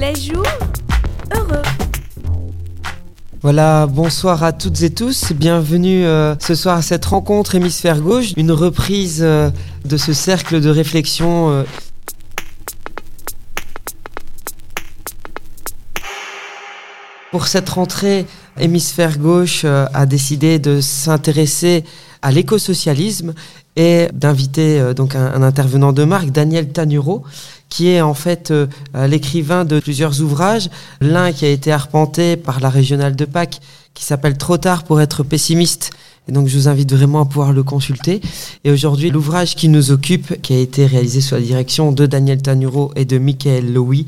Les jours heureux. Voilà, bonsoir à toutes et tous. Bienvenue euh, ce soir à cette rencontre Hémisphère Gauche, une reprise euh, de ce cercle de réflexion. euh. Pour cette rentrée, Hémisphère Gauche a décidé de s'intéresser à l'écosocialisme et d'inviter donc un, un intervenant de marque, Daniel Tanuro, qui est en fait euh, euh, l'écrivain de plusieurs ouvrages. L'un qui a été arpenté par la régionale de Pâques, qui s'appelle Trop tard pour être pessimiste. Et donc je vous invite vraiment à pouvoir le consulter. Et aujourd'hui, l'ouvrage qui nous occupe, qui a été réalisé sous la direction de Daniel Tanuro et de Michael Louis,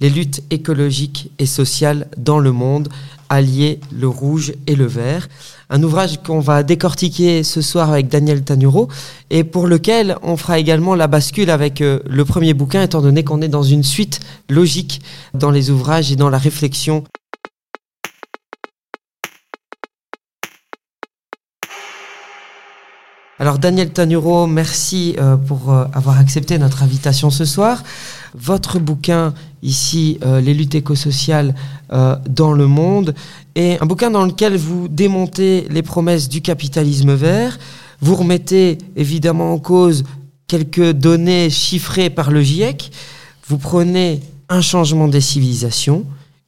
les luttes écologiques et sociales dans le monde, allier le rouge et le vert. Un ouvrage qu'on va décortiquer ce soir avec Daniel Tanuro et pour lequel on fera également la bascule avec euh, le premier bouquin, étant donné qu'on est dans une suite logique dans les ouvrages et dans la réflexion. Alors Daniel Tanuro, merci euh, pour euh, avoir accepté notre invitation ce soir. Votre bouquin ici, euh, Les luttes écosociales dans le monde, est un bouquin dans lequel vous démontez les promesses du capitalisme vert. Vous remettez évidemment en cause quelques données chiffrées par le GIEC. Vous prenez un changement des civilisations,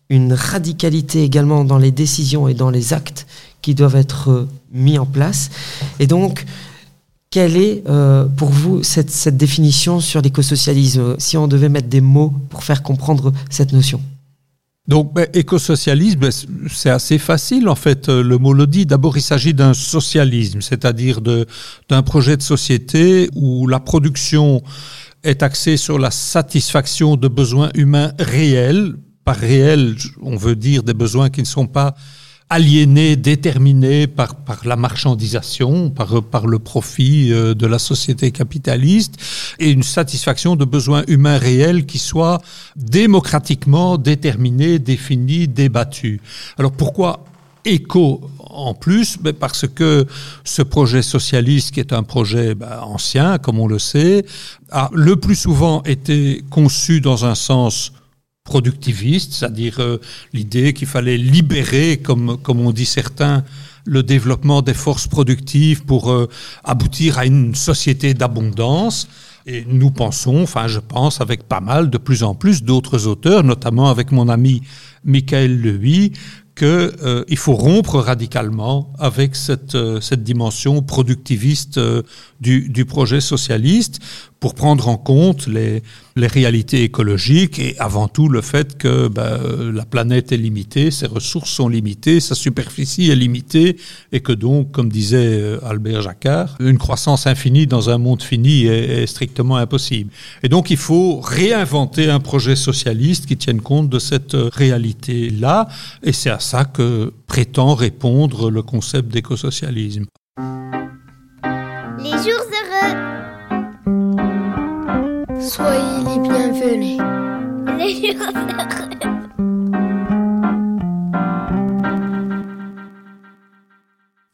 une radicalité également dans les décisions et dans les actes qui doivent être mis en place. Et donc, quelle est euh, pour vous cette, définition sur l'écosocialisme Si on devait mettre des mots pour faire comprendre cette notion? Donc, ben, écosocialisme, ben, c'est assez facile en fait. euh, Le mot le dit. D'abord, il s'agit d'un socialisme, c'est-à-dire d'un projet de société où la production est axée sur la satisfaction de besoins humains réels. Par réel, on veut dire des besoins qui ne sont pas aliénés, déterminés par, par la marchandisation, par, par le profit euh, de la société capitaliste, et une satisfaction de besoins humains réels qui soient démocratiquement déterminés, définis, débattus. Alors pourquoi éco en plus? Ben Parce que ce projet socialiste, qui est un projet ben, ancien, comme on le sait, a le plus souvent été conçu dans un sens productiviste, c'est-à-dire euh, l'idée qu'il fallait libérer, comme, comme on dit certains, le développement des forces productives pour euh, aboutir à une société d'abondance. Et nous pensons, enfin je pense avec pas mal, de plus en plus d'autres auteurs, notamment avec mon ami Michael Levy, qu'il euh, faut rompre radicalement avec cette, euh, cette dimension productiviste euh, du, du projet socialiste pour prendre en compte les, réalités écologiques et avant tout le fait que euh, la planète est limitée, ses ressources sont limitées, sa superficie est limitée et que donc, comme disait euh, Albert Jacquard, une croissance infinie dans un monde fini est, est strictement impossible. Et donc il faut réinventer un projet socialiste qui tienne compte de cette euh, réalité-là et c'est à ça que prétend répondre le concept d'écosocialisme. Les jours heureux. Soyez les bienvenus. Les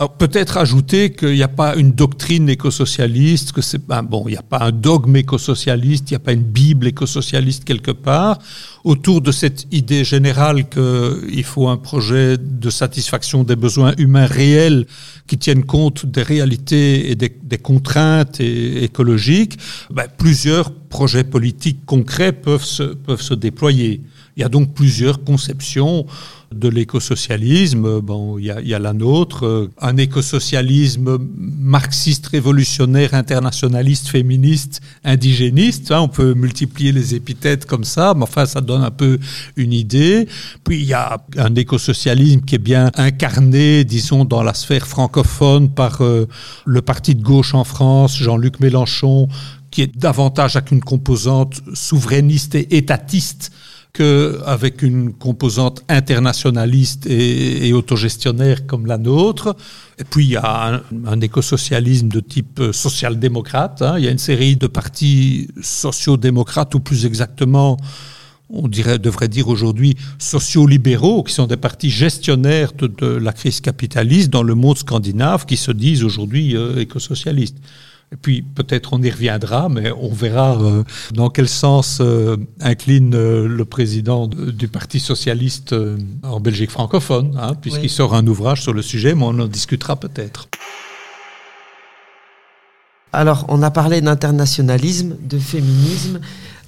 Peut-être ajouter qu'il n'y a pas une doctrine écosocialiste, que c'est bon, il n'y a pas un dogme écosocialiste, il n'y a pas une bible écosocialiste quelque part autour de cette idée générale qu'il faut un projet de satisfaction des besoins humains réels qui tiennent compte des réalités et des, contraintes écologiques. Ben, plusieurs projets politiques concrets peuvent se, peuvent se déployer. Il y a donc plusieurs conceptions de l'écosocialisme. Bon, il y a, la nôtre, euh, un écosocialisme marxiste, révolutionnaire, internationaliste, féministe, indigéniste. hein, on peut multiplier les épithètes comme ça, mais enfin, ça donne un peu une idée. Puis il y a un écosocialisme qui est bien incarné, disons, dans la sphère francophone par euh, le parti de gauche en France, Jean-Luc Mélenchon, qui est davantage avec une composante souverainiste et étatiste qu'avec une composante internationaliste et, et, autogestionnaire comme la nôtre. Et puis il y a un, écosocialisme de type social-démocrate. Hein. Il y a une série de partis sociaux-démocrates, ou plus exactement on devrait dire aujourd'hui sociaux-libéraux, qui sont des partis gestionnaires de, de, la crise capitaliste dans le monde scandinave, qui se disent aujourd'hui euh, écosocialistes. Et puis peut-être on y reviendra, mais on verra euh, dans quel sens euh, incline euh, le président de, du Parti socialiste en Belgique francophone, hein, puisqu'il oui. sort un ouvrage sur le sujet, mais on en discutera peut-être. Alors, on a parlé d'internationalisme, de féminisme,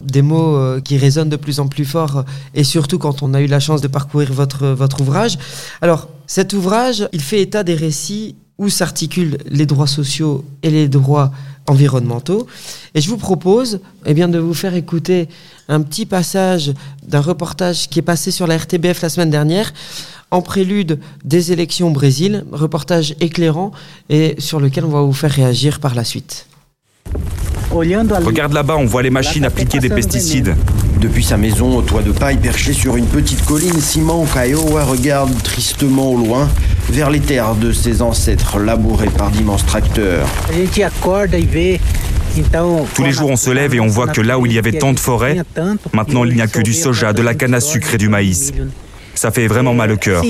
des mots euh, qui résonnent de plus en plus fort, et surtout quand on a eu la chance de parcourir votre, votre ouvrage. Alors, cet ouvrage, il fait état des récits où s'articulent les droits sociaux et les droits environnementaux. Et je vous propose eh bien, de vous faire écouter un petit passage d'un reportage qui est passé sur la RTBF la semaine dernière, en prélude des élections au Brésil, reportage éclairant et sur lequel on va vous faire réagir par la suite. Regarde là-bas, on voit les machines appliquer des pesticides. Depuis sa maison au toit de paille perché sur une petite colline, Simon Kiowa regarde tristement au loin vers les terres de ses ancêtres labourées par d'immenses tracteurs. Tous les jours, on se lève et on voit que là où il y avait tant de forêts, maintenant il n'y a que du soja, de la canne à sucre et du maïs. Ça fait vraiment mal au cœur.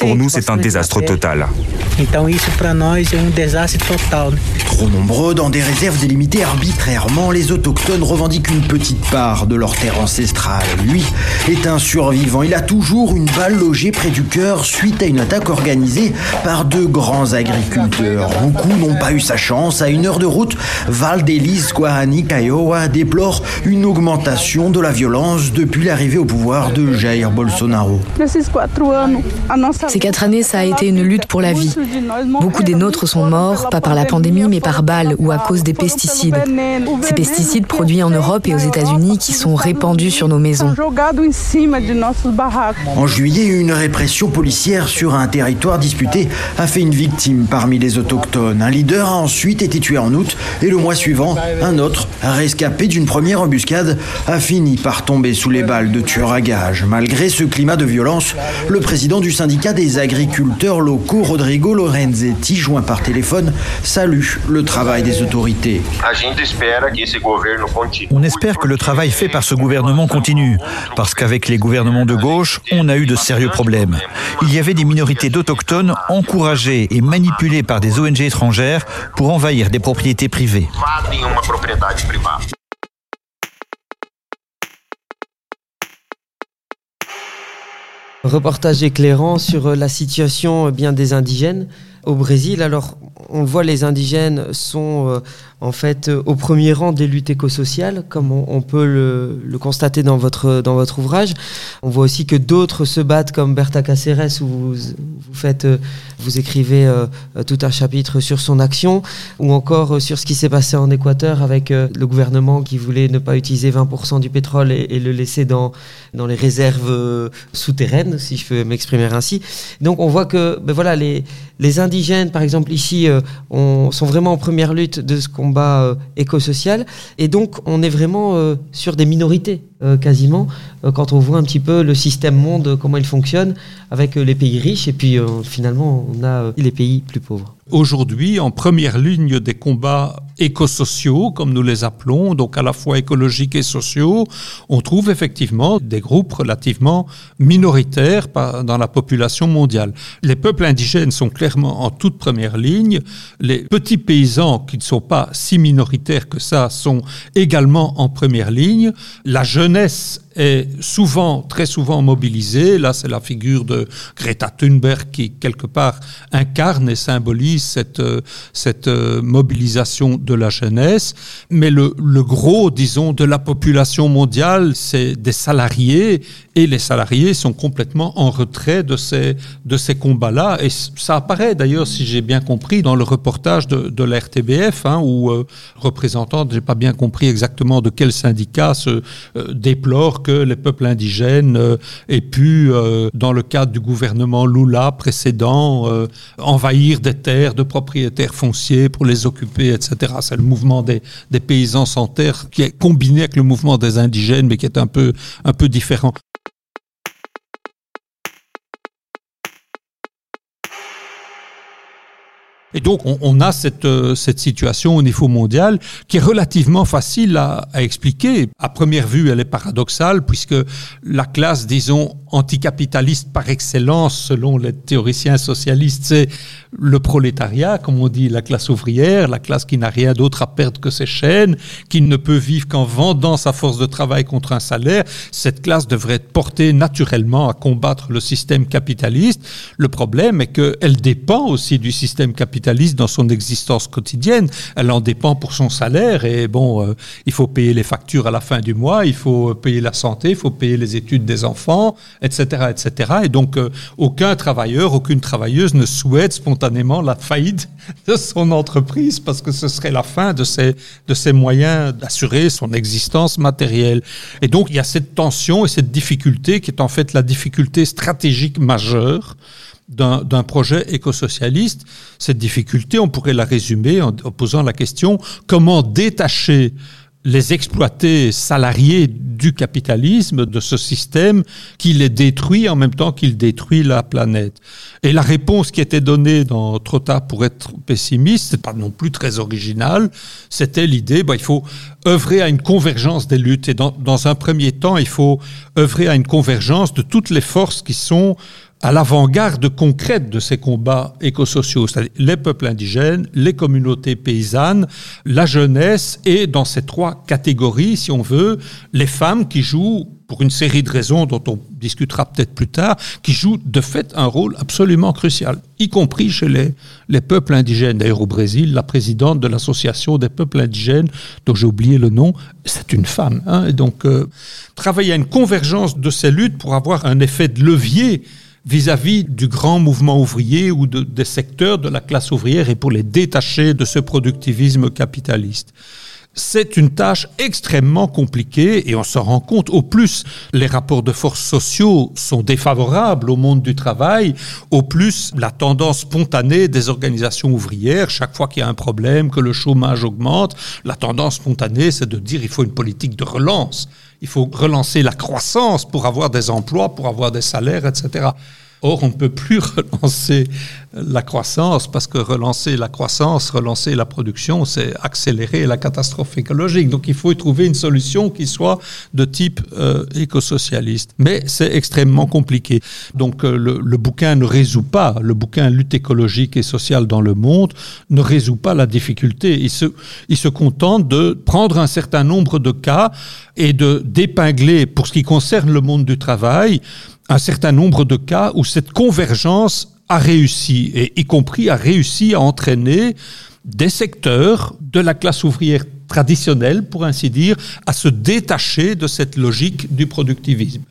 Pour nous, c'est un désastre total. Trop nombreux dans des réserves délimitées arbitrairement, les autochtones revendiquent une petite part de leur terre ancestrale. Lui est un survivant. Il a toujours une balle logée près du cœur suite à une attaque organisée par deux grands agriculteurs. Beaucoup n'ont pas eu sa chance. À une heure de route, Valdelis Guarani Kiowa déplore une augmentation de la violence depuis l'arrivée au pouvoir de Jair Bolsonaro. Ces quatre années, ça a été une lutte pour la vie. Beaucoup des nôtres sont morts, pas par la pandémie, mais par balle ou à cause des pesticides. Ces pesticides produits en Europe et aux États-Unis qui sont répandus sur nos maisons. En juillet, une répression policière sur un territoire disputé a fait une victime parmi les autochtones. Un leader a ensuite été tué en août et le mois suivant, un autre, rescapé d'une première embuscade, a fini par tomber sous les balles de tueurs à gages. Malgré ce climat de violence, le président du syndicat des agriculteurs locaux, Rodrigo Lorenzetti, joint par téléphone, salue le travail des autorités. On espère que le travail fait par ce gouvernement continue, parce qu'avec les gouvernements de gauche, on a eu de sérieux problèmes. Il y avait des minorités d'autochtones encouragées et manipulées par des ONG étrangères pour envahir des propriétés privées. Reportage éclairant sur la situation bien des indigènes au Brésil. Alors, on voit, les indigènes sont euh, en fait euh, au premier rang des luttes écosociales, comme on, peut le, le, constater dans votre, ouvrage. On voit aussi que d'autres se battent, comme Berta Cáceres, où vous, faites, euh, vous écrivez euh, tout un chapitre sur son action, ou encore sur ce qui s'est passé en Équateur avec le gouvernement qui voulait ne pas utiliser 20% du pétrole et, le laisser dans, dans les réserves souterraines, si je peux m'exprimer ainsi. Donc on voit que ben voilà, les, les indigènes, par exemple ici, euh, on, sont vraiment en première lutte de ce combat euh, écosocial. Et donc, on est vraiment euh, sur des minorités, quasiment, quand on voit un petit peu le système monde, comment il fonctionne, avec les pays riches, et puis finalement, on a les pays plus pauvres. Aujourd'hui, en première ligne des combats écosociaux, comme nous les appelons, donc à la fois écologiques et sociaux, on trouve effectivement des groupes relativement minoritaires dans la population mondiale. Les peuples indigènes sont clairement en toute première ligne. Les petits paysans, qui ne sont pas si minoritaires que ça, sont également en première ligne. La jeunesse est souvent, très souvent mobilisée. Là, c'est la figure de Greta Thunberg qui, quelque part, incarne et symbolise cette, cette mobilisation de la jeunesse. Mais le, le gros, disons, de la population mondiale, c'est des salariés et les salariés sont complètement en retrait de ces, de ces combats-là. Et ça apparaît d'ailleurs, si j'ai bien compris, dans le reportage de, de la RTBF, hein, où euh, représentant, j'ai pas bien compris exactement de quel syndicat, se euh, déplore que les peuples indigènes euh, aient pu, euh, dans le cadre du gouvernement Lula précédent, euh, envahir des terres de propriétaires fonciers pour les occuper, etc. C'est le mouvement des, des paysans sans terre qui est combiné avec le mouvement des indigènes, mais qui est un peu, un peu différent. Et donc, on, on a cette, euh, cette situation au niveau mondial qui est relativement facile à, à, expliquer. À première vue, elle est paradoxale puisque la classe, disons, anticapitaliste par excellence, selon les théoriciens socialistes, c'est le prolétariat, comme on dit, la classe ouvrière, la classe qui n'a rien d'autre à perdre que ses chaînes, qui ne peut vivre qu'en vendant sa force de travail contre un salaire. Cette classe devrait être portée naturellement à combattre le système capitaliste. Le problème est qu'elle dépend aussi du système capitaliste dans son existence quotidienne. Elle en dépend pour son salaire et bon, euh, il faut payer les factures à la fin du mois, il faut payer la santé, il faut payer les études des enfants, etc., etc. Et donc, euh, aucun travailleur, aucune travailleuse ne souhaite spontanément la faillite de son entreprise parce que ce serait la fin de ses, de ses moyens d'assurer son existence matérielle. Et donc, il y a cette tension et cette difficulté qui est en fait la difficulté stratégique majeure d'un projet écosocialiste. Cette difficulté, on pourrait la résumer en, posant la question comment détacher les exploités salariés du capitalisme, de ce système qui les détruit en même temps qu'il détruit la planète? Et la réponse qui était donnée dans Trop tard pour être pessimiste, c'est pas non plus très original, c'était l'idée, bah, il faut œuvrer à une convergence des luttes. Et dans, dans un premier temps, il faut œuvrer à une convergence de toutes les forces qui sont à l'avant-garde concrète de ces combats écosociaux, c'est-à-dire les peuples indigènes, les communautés paysannes, la jeunesse et dans ces trois catégories, si on veut, les femmes qui jouent pour une série de raisons dont on discutera peut-être plus tard, qui jouent de fait un rôle absolument crucial, y compris chez les, les peuples indigènes. D'ailleurs, au Brésil, la présidente de l'association des peuples indigènes, dont j'ai oublié le nom, c'est une femme. Hein, et donc, euh, travailler à une convergence de ces luttes pour avoir un effet de levier vis-à-vis -vis du grand mouvement ouvrier ou de, des secteurs de la classe ouvrière et pour les détacher de ce productivisme capitaliste. C'est une tâche extrêmement compliquée et on s'en rend compte. Au plus, les rapports de force sociaux sont défavorables au monde du travail, au plus la tendance spontanée des organisations ouvrières, chaque fois qu'il y a un problème, que le chômage augmente, la tendance spontanée, c'est de dire il faut une politique de relance. Il faut relancer la croissance pour avoir des emplois, pour avoir des salaires, etc. Or, on ne peut plus relancer la croissance parce que relancer la croissance, relancer la production, c'est accélérer la catastrophe écologique. Donc, il faut y trouver une solution qui soit de type euh, écosocialiste. Mais c'est extrêmement compliqué. Donc, euh, le, le, bouquin ne résout pas, le bouquin Lutte écologique et sociale dans le monde ne résout pas la difficulté. Il se, il se contente de prendre un certain nombre de cas et de d'épingler, pour ce qui concerne le monde du travail, un certain nombre de cas où cette convergence a réussi, et y compris a réussi à entraîner des secteurs de la classe ouvrière traditionnelle, pour ainsi dire, à se détacher de cette logique du productivisme.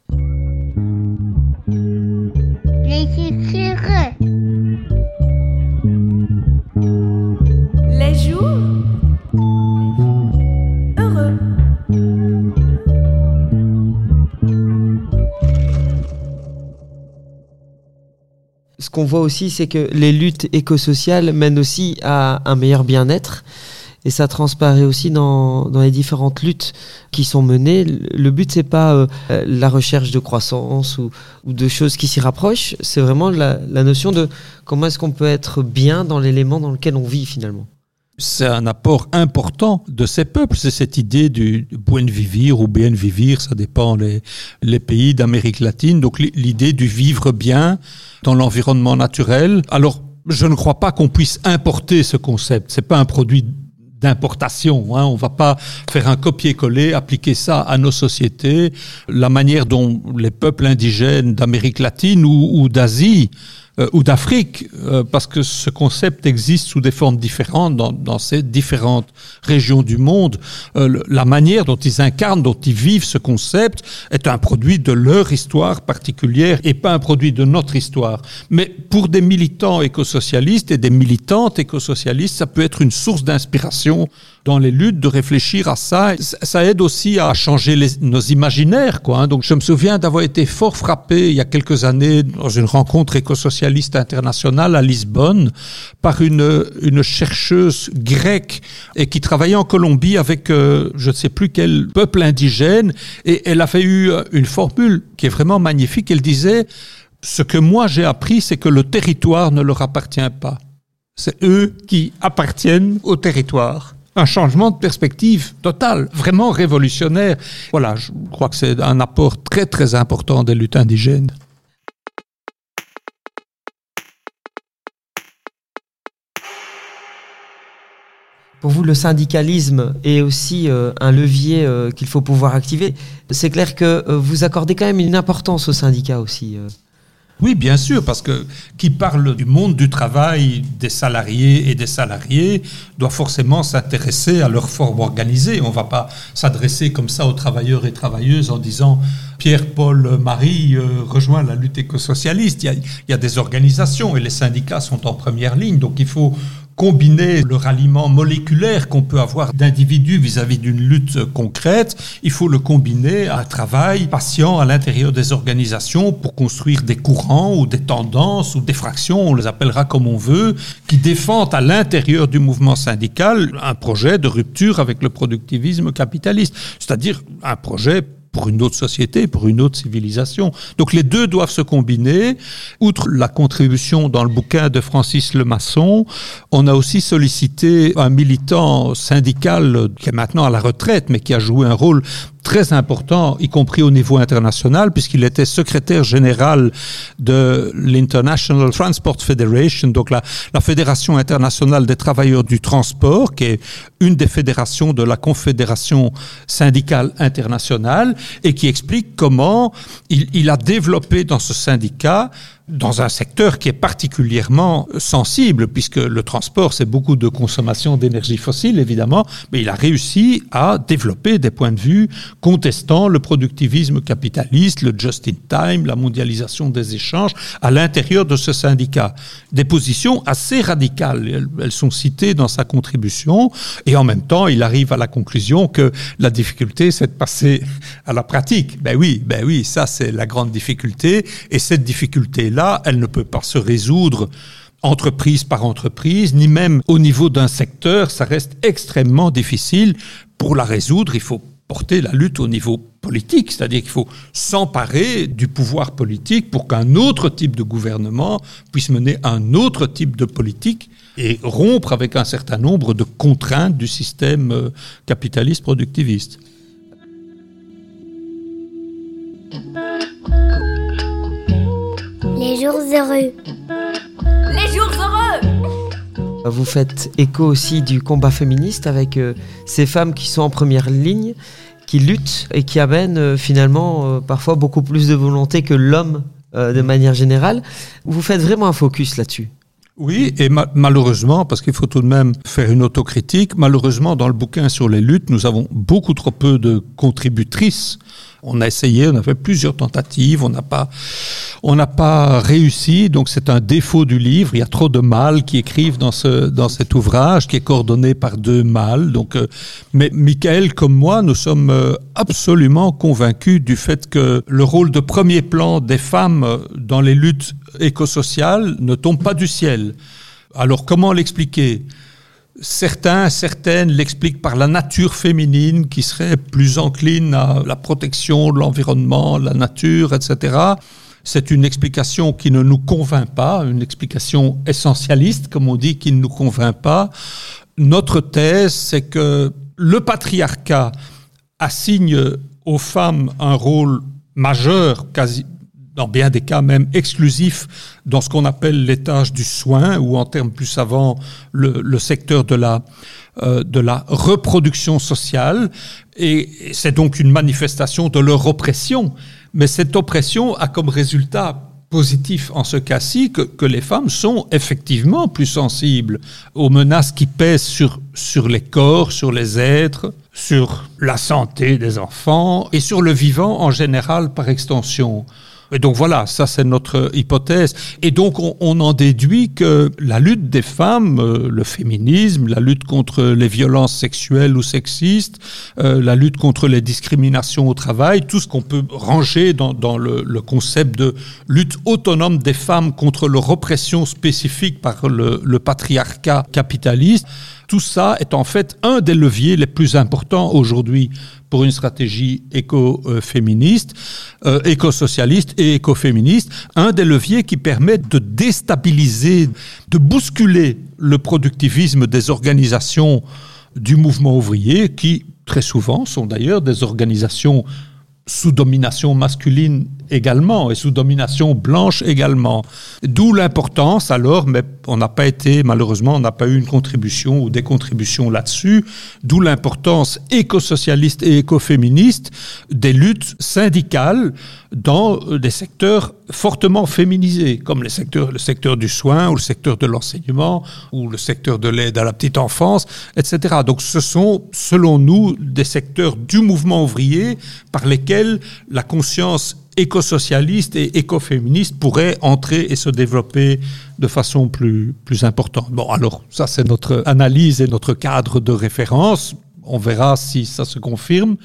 Qu'on voit aussi, c'est que les luttes écosociales mènent aussi à un meilleur bien-être. Et ça transparaît aussi dans, dans les différentes luttes qui sont menées. Le but, c'est pas euh, la recherche de croissance ou, ou de choses qui s'y rapprochent. C'est vraiment la, la notion de comment est-ce qu'on peut être bien dans l'élément dans lequel on vit finalement. C'est un apport important de ces peuples, c'est cette idée du buen vivir ou bien vivir, ça dépend les, pays d'Amérique latine, donc l'idée du vivre bien dans l'environnement naturel. Alors, je ne crois pas qu'on puisse importer ce concept, c'est pas un produit d'importation. Hein. On va pas faire un copier-coller, appliquer ça à nos sociétés. La manière dont les peuples indigènes d'Amérique latine ou d'Asie euh, ou d'Afrique, euh, parce que ce concept existe sous des formes différentes dans, dans ces différentes régions du monde. Euh, la manière dont ils incarnent, dont ils vivent ce concept est un produit de leur histoire particulière et pas un produit de notre histoire. Mais pour des militants écosocialistes et des militantes écosocialistes, ça peut être une source d'inspiration dans les luttes de réfléchir à ça. Ça aide aussi à changer nos imaginaires. Quoi, hein. Donc je me souviens d'avoir été fort frappé il y a quelques années dans une rencontre écosocialiste internationale à Lisbonne par une, une chercheuse grecque et qui travaillait en Colombie avec euh, je ne sais plus quel peuple indigène et elle avait eu une formule qui est vraiment magnifique. Elle disait ce que moi j'ai appris, c'est que le territoire ne leur appartient pas. C'est eux qui appartiennent au territoire un changement de perspective total, vraiment révolutionnaire. Voilà, je crois que c'est un apport très très important des luttes indigènes. Pour vous, le syndicalisme est aussi euh, un levier euh, qu'il faut pouvoir activer. C'est clair que euh, vous accordez quand même une importance aux syndicats aussi. Oui, bien sûr, parce que qui parle du monde du travail des salariés et des salariés doit forcément s'intéresser à leur forme organisée. On ne va pas s'adresser comme ça aux travailleurs et travailleuses en disant Pierre, Paul, Marie euh, rejoint la lutte écosocialiste. Il il y a des organisations et les syndicats sont en première ligne, donc il faut combiner le ralliement moléculaire qu'on peut avoir d'individus vis-à-vis d'une lutte concrète, il faut le combiner à un travail patient à l'intérieur des organisations pour construire des courants ou des tendances ou des fractions, on les appellera comme on veut, qui défendent à l'intérieur du mouvement syndical un projet de rupture avec le productivisme capitaliste, c'est-à-dire un projet pour une autre société, pour une autre civilisation. Donc les deux doivent se combiner. Outre la contribution dans le bouquin de Francis Lemasson, on a aussi sollicité un militant syndical qui est maintenant à la retraite, mais qui a joué un rôle très important, y compris au niveau international, puisqu'il était secrétaire général de l'International Transport Federation, donc la, la Fédération internationale des travailleurs du transport, qui est une des fédérations de la Confédération syndicale internationale, et qui explique comment il, il a développé dans ce syndicat dans un secteur qui est particulièrement sensible, puisque le transport, c'est beaucoup de consommation d'énergie fossile, évidemment, mais il a réussi à développer des points de vue contestant le productivisme capitaliste, le just-in-time, la mondialisation des échanges à l'intérieur de ce syndicat. Des positions assez radicales, elles, sont citées dans sa contribution, et en même temps, il arrive à la conclusion que la difficulté, c'est de passer à la pratique. Ben oui, ben oui, ça c'est la grande difficulté, et cette difficulté là, elle ne peut pas se résoudre entreprise par entreprise, ni même au niveau d'un secteur. Ça reste extrêmement difficile. Pour la résoudre, il faut porter la lutte au niveau politique, c'est-à-dire qu'il faut s'emparer du pouvoir politique pour qu'un autre type de gouvernement puisse mener un autre type de politique et rompre avec un certain nombre de contraintes du système euh, capitaliste productiviste. Les jours heureux. Les jours heureux Vous faites écho aussi du combat féministe avec euh, ces femmes qui sont en première ligne, qui luttent et qui amènent euh, finalement euh, parfois beaucoup plus de volonté que l'homme de manière générale. Vous faites vraiment un focus là-dessus. Oui, et malheureusement, parce qu'il faut tout de même faire une autocritique, malheureusement, dans le bouquin sur les luttes, nous avons beaucoup trop peu de contributrices on a essayé, on a fait plusieurs tentatives, on n'a pas, on n'a pas réussi. Donc c'est un défaut du livre. Il y a trop de mâles qui écrivent dans ce dans cet ouvrage qui est coordonné par deux mâles. Donc, euh, mais Michael comme moi, nous sommes euh, absolument convaincus du fait que le rôle de premier plan des femmes euh, dans les luttes écosociales ne tombe pas du ciel. Alors comment l'expliquer? Certains, certaines l'expliquent par la nature féminine qui serait plus encline à la protection de l'environnement, la nature, etc. C'est une explication qui ne nous convainc pas, une explication essentialiste, comme on dit, qui ne nous convainc pas. Notre thèse, c'est que le patriarcat assigne aux femmes un rôle majeur, quasi, dans bien des cas même exclusif dans ce qu'on appelle tâches du soin ou en termes plus savants le, le secteur de la euh, de la reproduction sociale et c'est donc une manifestation de leur oppression mais cette oppression a comme résultat positif en ce cas-ci que, que, les femmes sont effectivement plus sensibles aux menaces qui pèsent sur, sur les corps, sur les êtres, sur la santé des enfants et sur le vivant en général par extension. Et donc voilà, ça c'est notre hypothèse. Et donc on, on, en déduit que la lutte des femmes, euh, le féminisme, la lutte contre les violences sexuelles ou sexistes, euh, la lutte contre les discriminations au travail, tout ce qu'on peut ranger dans, dans le, le, concept de lutte autonome des femmes contre leur oppression spécifique par le, le patriarcat capitaliste, tout ça est en fait un des leviers les plus importants aujourd'hui pour une stratégie éco-féministe, euh, éco-socialiste et éco-féministe, un des leviers qui permet de déstabiliser, de bousculer le productivisme des organisations du mouvement ouvrier, qui très souvent sont d'ailleurs des organisations sous domination masculine également et sous domination blanche également. D'où l'importance alors, mais on n'a pas été, malheureusement, on n'a pas eu une contribution ou des contributions là-dessus, d'où l'importance éco-socialiste et écoféministe des luttes syndicales dans des secteurs fortement féminisés, comme les secteurs, le secteur du soin ou le secteur de l'enseignement ou le secteur de l'aide à la petite enfance, etc. Donc ce sont, selon nous, des secteurs du mouvement ouvrier par lesquels la conscience éco-socialiste et écoféministe pourrait entrer et se développer de façon plus, plus importante. Bon, alors ça c'est notre analyse et notre cadre de référence. On verra si ça se confirme.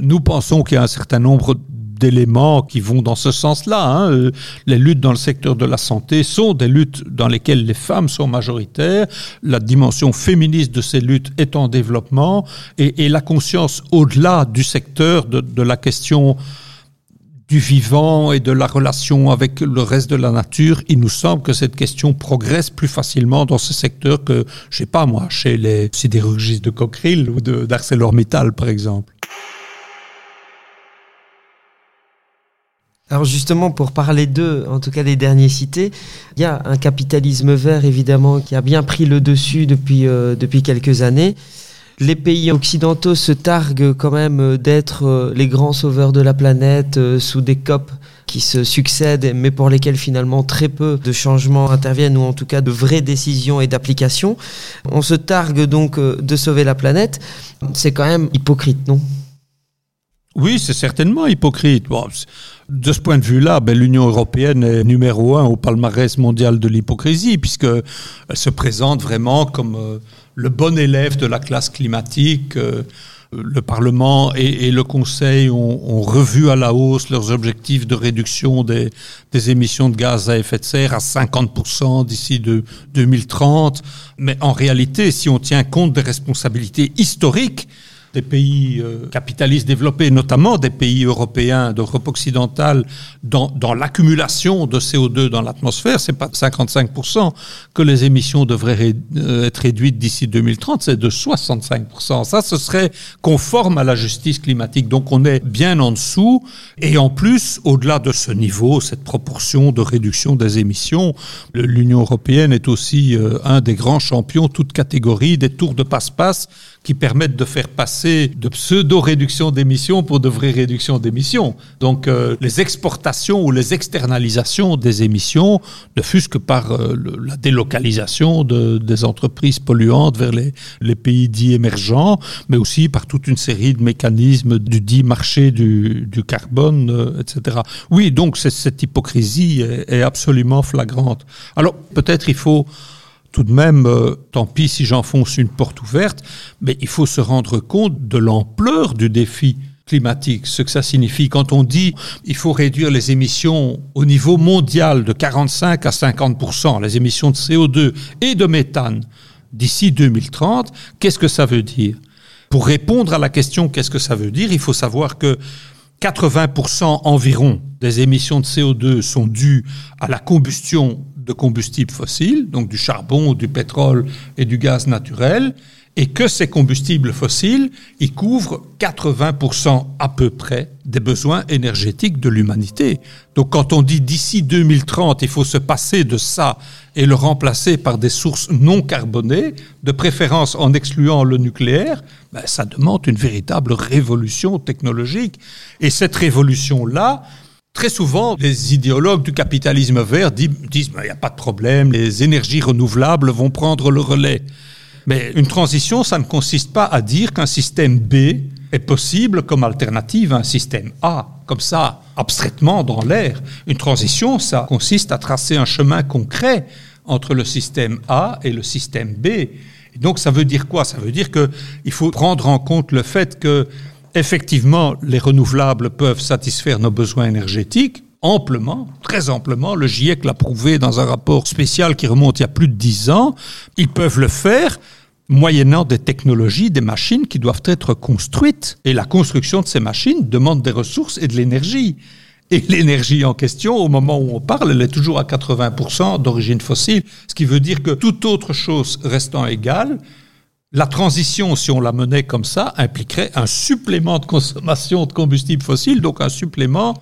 Nous pensons qu'il y a un certain nombre d'éléments qui vont dans ce sens-là. Hein. Les luttes dans le secteur de la santé sont des luttes dans lesquelles les femmes sont majoritaires. La dimension féministe de ces luttes est en développement et, et la conscience au-delà du secteur de, de la question du vivant et de la relation avec le reste de la nature, il nous semble que cette question progresse plus facilement dans ce secteur que, je sais pas moi, chez les sidérurgistes de Cockerill ou d'ArcelorMittal, par exemple. Alors justement, pour parler d'eux, en tout cas des derniers cités, il y a un capitalisme vert évidemment qui a bien pris le dessus depuis, euh, depuis quelques années les pays occidentaux se targuent quand même d'être les grands sauveurs de la planète sous des COP qui se succèdent, mais pour lesquels finalement très peu de changements interviennent, ou en tout cas de vraies décisions et d'applications. On se targue donc de sauver la planète. C'est quand même hypocrite, non? Oui, c'est certainement hypocrite. De ce point de vue-là, ben, l'Union européenne est numéro un au palmarès mondial de l'hypocrisie, puisqu'elle se présente vraiment comme euh, le bon élève de la classe climatique. Euh, le Parlement et, le Conseil ont, revu à la hausse leurs objectifs de réduction des, des émissions de gaz à effet de serre à 50% d'ici de 2030. Mais en réalité, si on tient compte des responsabilités historiques, des pays euh, capitalistes développés, notamment des pays européens d'Europe occidentale, dans, dans l'accumulation de CO2 dans l'atmosphère, c'est pas 55% que les émissions devraient euh, être réduites d'ici 2030, c'est de 65%. Ça, ce serait conforme à la justice climatique. Donc on est bien en dessous. Et en plus, au-delà de ce niveau, cette proportion de réduction des émissions, l'Union européenne est aussi euh, un des grands champions, toute catégorie, des tours de passe-passe qui permettent de faire passer de pseudo-réduction d'émissions pour de vraies réductions d'émissions. Donc euh, les exportations ou les externalisations des émissions ne fût-ce que par euh, la délocalisation de, des entreprises polluantes vers les, les pays dits émergents, mais aussi par toute une série de mécanismes du dit marché du, du carbone, euh, etc. Oui, donc cette hypocrisie est, est absolument flagrante. Alors peut-être il faut tout de même, euh, tant pis si j'enfonce une porte ouverte, mais il faut se rendre compte de l'ampleur du défi climatique, ce que ça signifie. Quand on dit il faut réduire les émissions au niveau mondial de 45 à 50% les émissions de CO2 et de méthane d'ici 2030, qu'est-ce que ça veut dire? Pour répondre à la question qu'est-ce que ça veut dire, il faut savoir que 80% environ des émissions de CO2 sont dues à la combustion de combustibles fossiles, donc du charbon, du pétrole et du gaz naturel, et que ces combustibles fossiles, ils couvrent 80% à peu près des besoins énergétiques de l'humanité. Donc quand on dit d'ici 2030, il faut se passer de ça et le remplacer par des sources non carbonées, de préférence en excluant le nucléaire, ben, ça demande une véritable révolution technologique. Et cette révolution-là, Très souvent, les idéologues du capitalisme vert disent il n'y a pas de problème, les énergies renouvelables vont prendre le relais. Mais une transition, ça ne consiste pas à dire qu'un système B est possible comme alternative à un système A, comme ça, abstraitement dans l'air. Une transition, ça consiste à tracer un chemin concret entre le système A et le système B. Et donc ça veut dire quoi? Ça veut dire qu'il faut prendre en compte le fait que effectivement les renouvelables peuvent satisfaire nos besoins énergétiques amplement, très amplement. Le GIEC l'a prouvé dans un rapport spécial qui remonte il y a plus de dix ans. Ils peuvent le faire moyennant des technologies, des machines qui doivent être construites. Et la construction de ces machines demande des ressources et de l'énergie. Et l'énergie en question, au moment où on parle, elle est toujours à 80% d'origine fossile, ce qui veut dire que toute autre chose restant égale, la transition, si on la menait comme ça, impliquerait un supplément de consommation de combustibles fossiles, donc un supplément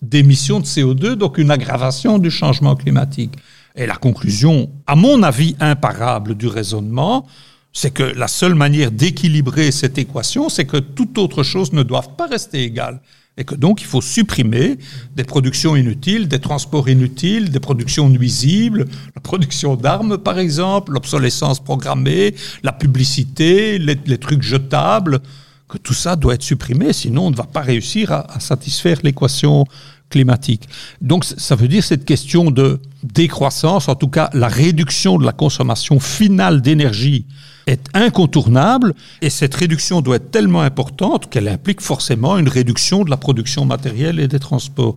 d'émissions de CO2, donc une aggravation du changement climatique. Et la conclusion, à mon avis imparable du raisonnement, c'est que la seule manière d'équilibrer cette équation, c'est que toute autre chose ne doit pas rester égale. Et que donc il faut supprimer des productions inutiles, des transports inutiles, des productions nuisibles, la production d'armes par exemple, l'obsolescence programmée, la publicité, les, trucs jetables, que tout ça doit être supprimé, sinon on ne va pas réussir à, satisfaire l'équation climatique. Donc ça veut dire cette question de décroissance, en tout cas la réduction de la consommation finale d'énergie est incontournable et cette réduction doit être tellement importante qu'elle implique forcément une réduction de la production matérielle et des transports.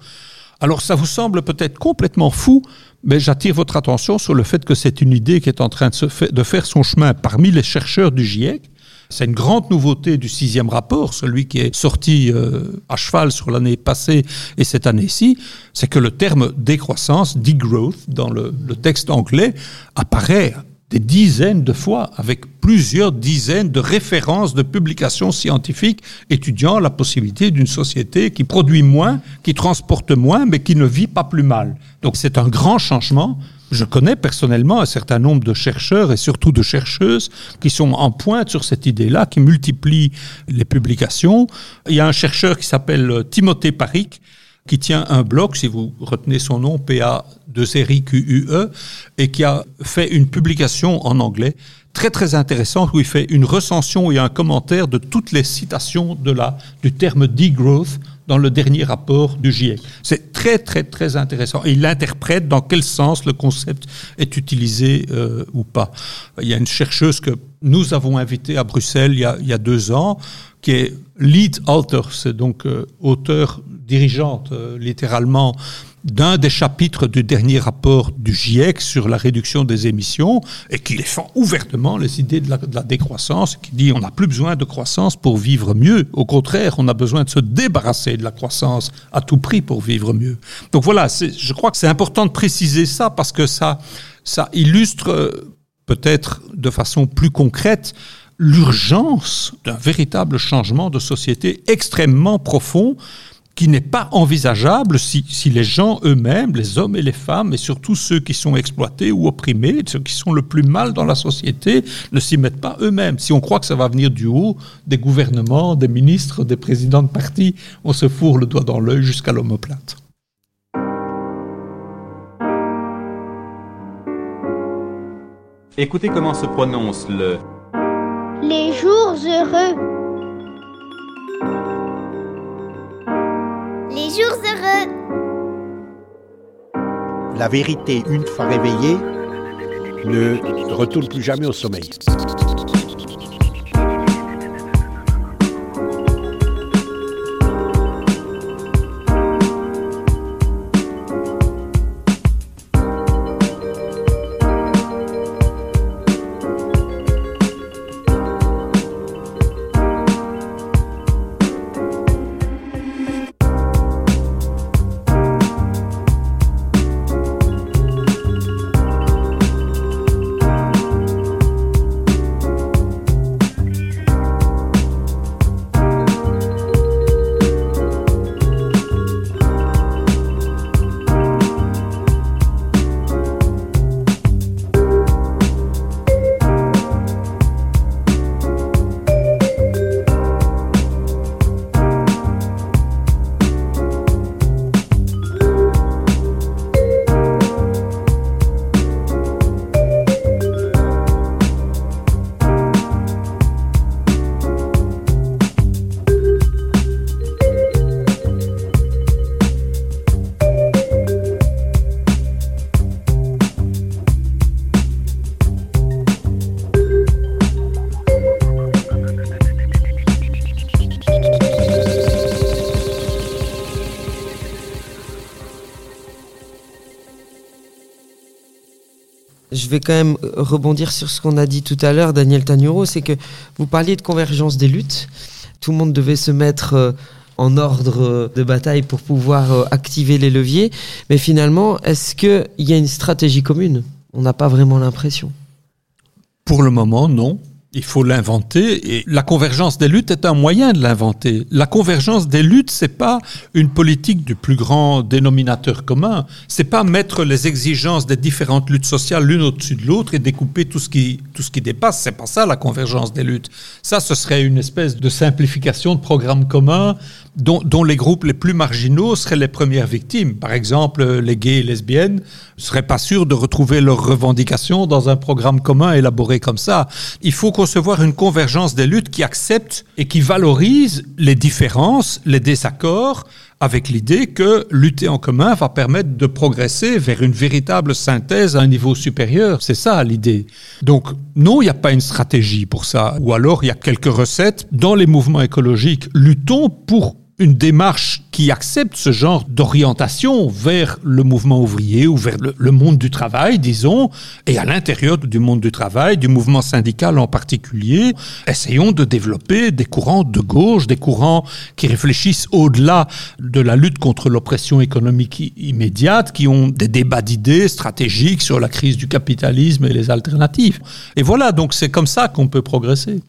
Alors ça vous semble peut-être complètement fou, mais j'attire votre attention sur le fait que c'est une idée qui est en train de, de faire son chemin parmi les chercheurs du GIEC. C'est une grande nouveauté du sixième rapport, celui qui est sorti euh, à cheval sur l'année passée et cette année-ci, c'est que le terme décroissance, degrowth, dans le, le texte anglais, apparaît des dizaines de fois avec plusieurs dizaines de références de publications scientifiques étudiant la possibilité d'une société qui produit moins, qui transporte moins, mais qui ne vit pas plus mal. Donc c'est un grand changement. Je connais personnellement un certain nombre de chercheurs et surtout de chercheuses qui sont en pointe sur cette idée-là, qui multiplient les publications. Il y a un chercheur qui s'appelle Timothée Paric, qui tient un blog, si vous retenez son nom, PA de série QUE, et qui a fait une publication en anglais très très intéressante où il fait une recension et un commentaire de toutes les citations de la, du terme degrowth dans le dernier rapport du GIEC. C'est très très très intéressant. Il interprète dans quel sens le concept est utilisé euh, ou pas. Il y a une chercheuse que nous avons invitée à Bruxelles il y a, il y a deux ans, qui est lead author, c'est donc euh, auteur dirigeante euh, littéralement d'un des chapitres du dernier rapport du GIEC sur la réduction des émissions et qui défend ouvertement les idées de la, de la décroissance, qui dit on n'a plus besoin de croissance pour vivre mieux. Au contraire, on a besoin de se débarrasser de la croissance à tout prix pour vivre mieux. Donc voilà, je crois que c'est important de préciser ça parce que ça, ça illustre euh, peut-être de façon plus concrète l'urgence d'un véritable changement de société extrêmement profond qui n'est pas envisageable si, si les gens eux-mêmes, les hommes et les femmes, et surtout ceux qui sont exploités ou opprimés, ceux qui sont le plus mal dans la société, ne s'y mettent pas eux-mêmes. Si on croit que ça va venir du haut, des gouvernements, des ministres, des présidents de partis, on se fourre le doigt dans l'œil jusqu'à l'omoplate. Écoutez comment se prononce le... Les jours heureux. Les jours heureux. La vérité, une fois réveillée, ne retourne plus jamais au sommeil. Vais quand même rebondir sur ce qu'on a dit tout à l'heure, Daniel Tanuro, c'est que vous parliez de convergence des luttes. Tout le monde devait se mettre euh, en ordre de bataille pour pouvoir euh, activer les leviers. Mais finalement, est-ce qu'il y a une stratégie commune? On n'a pas vraiment l'impression. Pour le moment, non. Il faut l'inventer et la convergence des luttes est un moyen de l'inventer. La convergence des luttes, c'est pas une politique du plus grand dénominateur commun. C'est pas mettre les exigences des différentes luttes sociales l'une au-dessus de l'autre et découper tout ce qui tout ce qui dépasse. C'est pas ça la convergence des luttes. Ça, ce serait une espèce de simplification de programme commun dont, dont les groupes les plus marginaux seraient les premières victimes. Par exemple, les gays et lesbiennes seraient pas sûrs de retrouver leurs revendications dans un programme commun élaboré comme ça. Il faut concevoir une convergence des luttes qui accepte et qui valorise les différences, les désaccords, avec l'idée que lutter en commun va permettre de progresser vers une véritable synthèse à un niveau supérieur. C'est ça l'idée. Donc non, il n'y a pas une stratégie pour ça. Ou alors il y a quelques recettes. Dans les mouvements écologiques, luttons pour une démarche qui accepte ce genre d'orientation vers le mouvement ouvrier ou vers le, monde du travail, disons, et à l'intérieur du monde du travail, du mouvement syndical en particulier, essayons de développer des courants de gauche, des courants qui réfléchissent au-delà de la lutte contre l'oppression économique immédiate, qui ont des débats d'idées stratégiques sur la crise du capitalisme et les alternatives. Et voilà, donc c'est comme ça qu'on peut progresser.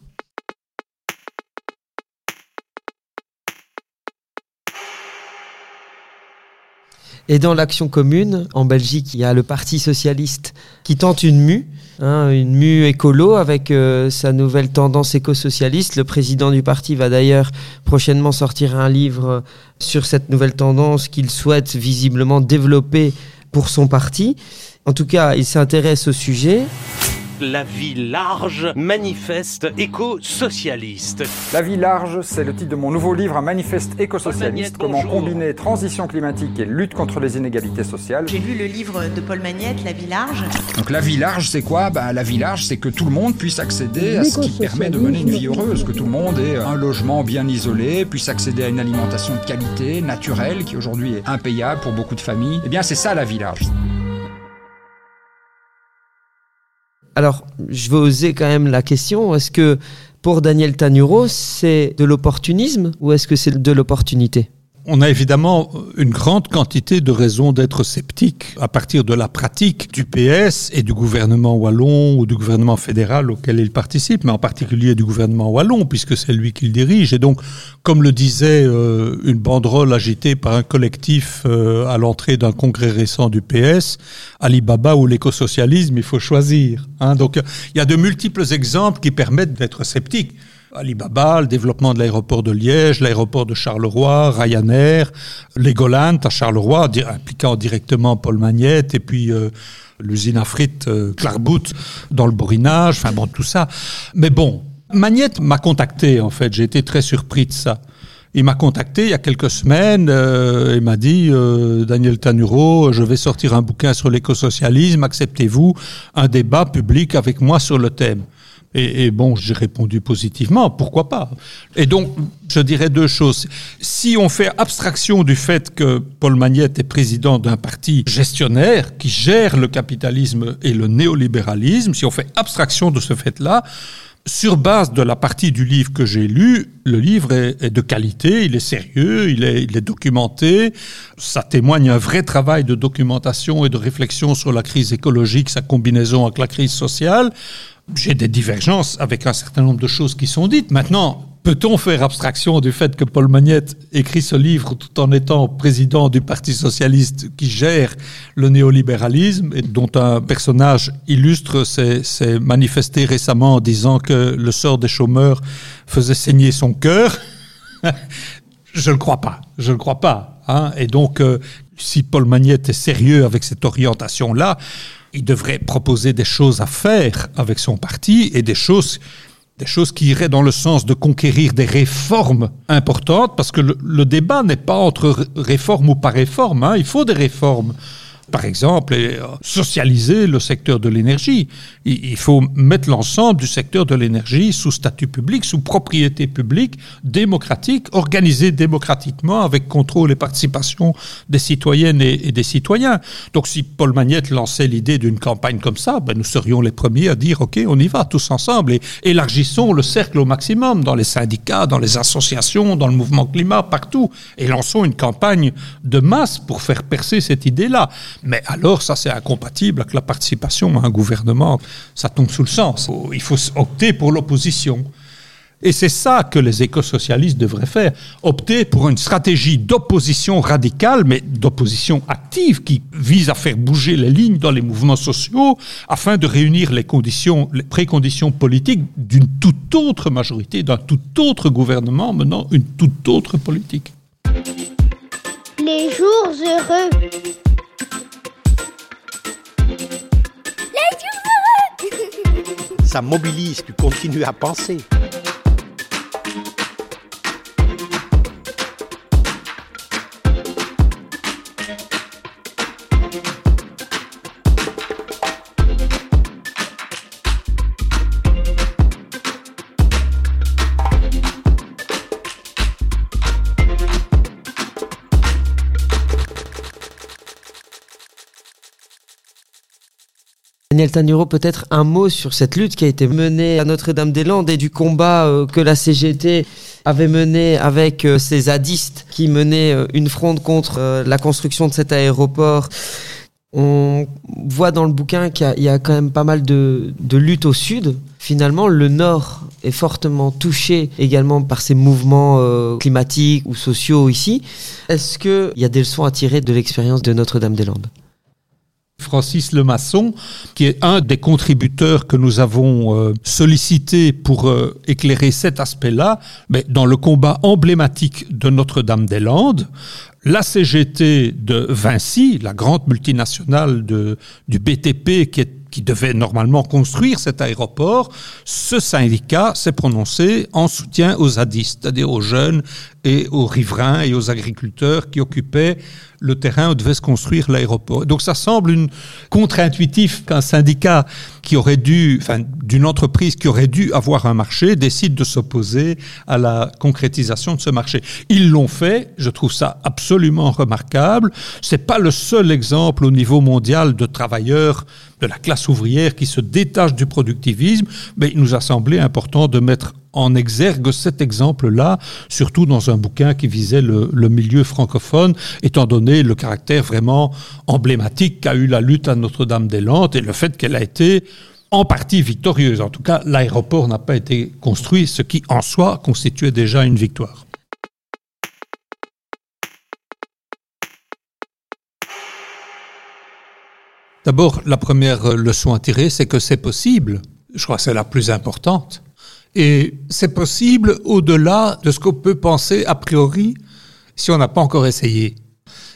Et dans l'action commune, en Belgique, il y a le Parti socialiste qui tente une mue, hein, une mue écolo avec euh, sa nouvelle tendance éco-socialiste. Le président du parti va d'ailleurs prochainement sortir un livre sur cette nouvelle tendance qu'il souhaite visiblement développer pour son parti. En tout cas, il s'intéresse au sujet la vie large, manifeste éco-socialiste. La vie large, c'est le titre de mon nouveau livre, un manifeste éco-socialiste. Comment combiner transition climatique et lutte contre les inégalités sociales. J'ai lu le livre de Paul Magnette, La vie large. Donc la vie large, c'est quoi? Bah, La vie large, c'est que tout le monde puisse accéder à ce qui permet de mener une vie heureuse, que tout le monde ait un logement bien isolé, puisse accéder à une alimentation de qualité, naturelle, qui aujourd'hui est impayable pour beaucoup de familles. Eh bien, c'est ça la vie large. Alors, je vais oser quand même la question. Est-ce que pour Daniel Tanuro, c'est de l'opportunisme ou est-ce que c'est de l'opportunité? On a évidemment une grande quantité de raisons d'être sceptique à partir de la pratique du PS et du gouvernement wallon ou du gouvernement fédéral auquel il participe, mais en particulier du gouvernement wallon, puisque c'est lui qui le dirige. Et donc, comme le disait euh, une banderole agitée par un collectif euh, à l'entrée d'un congrès récent du PS, Alibaba ou l'écosocialisme, il faut choisir. Hein. Donc, il y a de multiples exemples qui permettent d'être sceptique. Alibaba, le développement de l'aéroport de Liège, l'aéroport de Charleroi, Ryanair, Legoland à Charleroi, impliquant directement Paul Magnette, et puis euh, l'usine à frites euh, Clarbout dans le borinage, enfin bon, tout ça. Mais bon, Magnette m'a contacté, en fait, j'ai été très surpris de ça. Il m'a contacté il y a quelques semaines euh, et m'a dit Daniel Tanuro, je vais sortir un bouquin sur l'écosocialisme, acceptez-vous un débat public avec moi sur le thème et, bon, j'ai répondu positivement, pourquoi pas. Et donc, je dirais deux choses. Si on fait abstraction du fait que Paul Magnette est président d'un parti gestionnaire qui gère le capitalisme et le néolibéralisme, si on fait abstraction de ce fait-là, sur base de la partie du livre que j'ai lu, le livre est, de qualité, il est sérieux, il est, il est, documenté, ça témoigne un vrai travail de documentation et de réflexion sur la crise écologique, sa combinaison avec la crise sociale j'ai des divergences avec un certain nombre de choses qui sont dites. Maintenant, peut-on faire abstraction du fait que Paul Magnette écrit ce livre tout en étant président du Parti socialiste qui gère le néolibéralisme et dont un personnage illustre s'est manifesté récemment en disant que le sort des chômeurs faisait saigner son cœur? Je ne crois pas. Je ne crois pas. Hein. Et donc, euh, si Paul Magnette est sérieux avec cette orientation-là, il devrait proposer des choses à faire avec son parti et des choses des choses qui iraient dans le sens de conquérir des réformes importantes, parce que le, débat n'est pas entre réforme ou pas réforme, hein. il faut des réformes. Par exemple, euh, socialiser le secteur de l'énergie. Il faut mettre l'ensemble du secteur de l'énergie sous statut public, sous propriété publique, démocratique, organisé démocratiquement avec contrôle et participation des citoyennes et, des citoyens. Donc si Paul Magnette lançait l'idée d'une campagne comme ça, ben, nous serions les premiers à dire OK, on y va tous ensemble et élargissons le cercle au maximum dans les syndicats, dans les associations, dans le mouvement climat, partout, et lançons une campagne de masse pour faire percer cette idée-là. Mais alors, ça, c'est incompatible avec la participation à un gouvernement. Ça tombe sous le sens. Il faut opter pour l'opposition. Et c'est ça que les écosocialistes devraient faire, opter pour une stratégie d'opposition radicale, mais d'opposition active, qui vise à faire bouger les lignes dans les mouvements sociaux, afin de réunir les conditions, les préconditions politiques d'une toute autre majorité, d'un tout autre gouvernement menant une toute autre politique. Les jours heureux. Ça mobilise, tu continues à penser. Daniel Tanuro, peut-être un mot sur cette lutte qui a été menée à Notre-Dame-des-Landes et du combat euh, que la CGT avait mené avec euh, ces zadistes qui menaient euh, une fronde contre la construction de cet aéroport. On voit dans le bouquin qu'il y, a quand même pas mal de, de luttes au sud. Finalement, le nord est fortement touché également par ces mouvements climatiques ou sociaux ici. Est-ce qu'il y a des leçons à tirer de l'expérience de Notre-Dame-des-Landes? Francis Lemasson, qui est un des contributeurs que nous avons euh, sollicité pour euh, éclairer cet aspect-là, mais dans le combat emblématique de Notre-Dame-des-Landes, la CGT de Vinci, la grande multinationale du BTP qui, qui devait normalement construire cet aéroport, ce syndicat s'est prononcé en soutien aux zadistes, c'est-à-dire aux jeunes et aux riverains et aux agriculteurs qui occupaient le terrain où devait se construire l'aéroport. Donc ça semble une contre-intuitif qu'un syndicat qui aurait dû, enfin, d'une entreprise qui aurait dû avoir un marché décide de s'opposer à la concrétisation de ce marché. Ils l'ont fait. Je trouve ça absolument remarquable. C'est pas le seul exemple au niveau mondial de travailleurs de la classe ouvrière qui se détachent du productivisme, mais il nous a semblé important de mettre en exergue cet exemple-là, surtout dans un bouquin qui visait le, milieu francophone, étant donné le caractère vraiment emblématique qu'a eu la lutte à Notre-Dame-des-Landes et le fait qu'elle a été en partie victorieuse. En tout cas, l'aéroport n'a pas été construit, ce qui en soi constituait déjà une victoire. D'abord, la première leçon à tirer, c'est que c'est possible. Je crois que c'est la plus importante. Et c'est possible au-delà de ce qu'on peut penser a priori si on n'a pas encore essayé.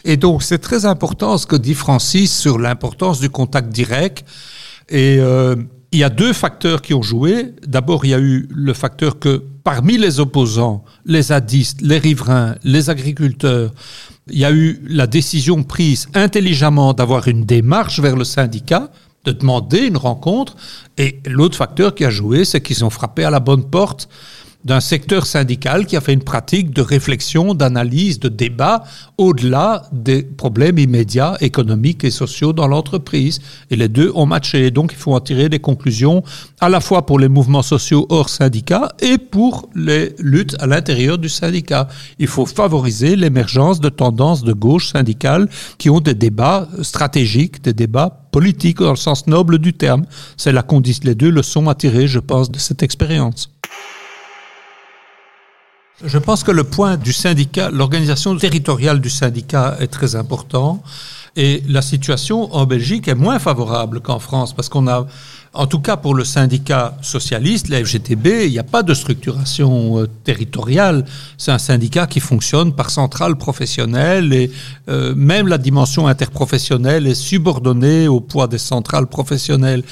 Et donc c'est très important ce que dit Francis sur l'importance du contact direct. Et euh, il y a deux facteurs qui ont joué. D'abord, il y a eu le facteur que parmi les opposants, les zadistes, les riverains, les agriculteurs, il y a eu la décision prise intelligemment d'avoir une démarche vers le syndicat de demander une rencontre. Et l'autre facteur qui a joué, c'est qu'ils ont frappé à la bonne porte d'un secteur syndical qui a fait une pratique de réflexion, d'analyse, de débat au-delà des problèmes immédiats économiques et sociaux dans l'entreprise. Et les deux ont matché. Donc il faut en tirer des conclusions à la fois pour les mouvements sociaux hors syndicat et pour les luttes à l'intérieur du syndicat. Il faut favoriser l'émergence de tendances de gauche syndicale qui ont des débats stratégiques, des débats politiques dans le sens noble du terme. C'est la condition, les deux leçons à tirer, je pense, de cette expérience. Je pense que le point du syndicat, l'organisation territoriale du syndicat est très important. Et la situation en Belgique est moins favorable qu'en France parce qu'on a En tout cas, pour le syndicat socialiste, la FGTB, il n'y a pas de structuration euh, territoriale. C'est un syndicat qui fonctionne par centrale professionnelle et euh, même la dimension interprofessionnelle est subordonnée au poids des centrales professionnelles.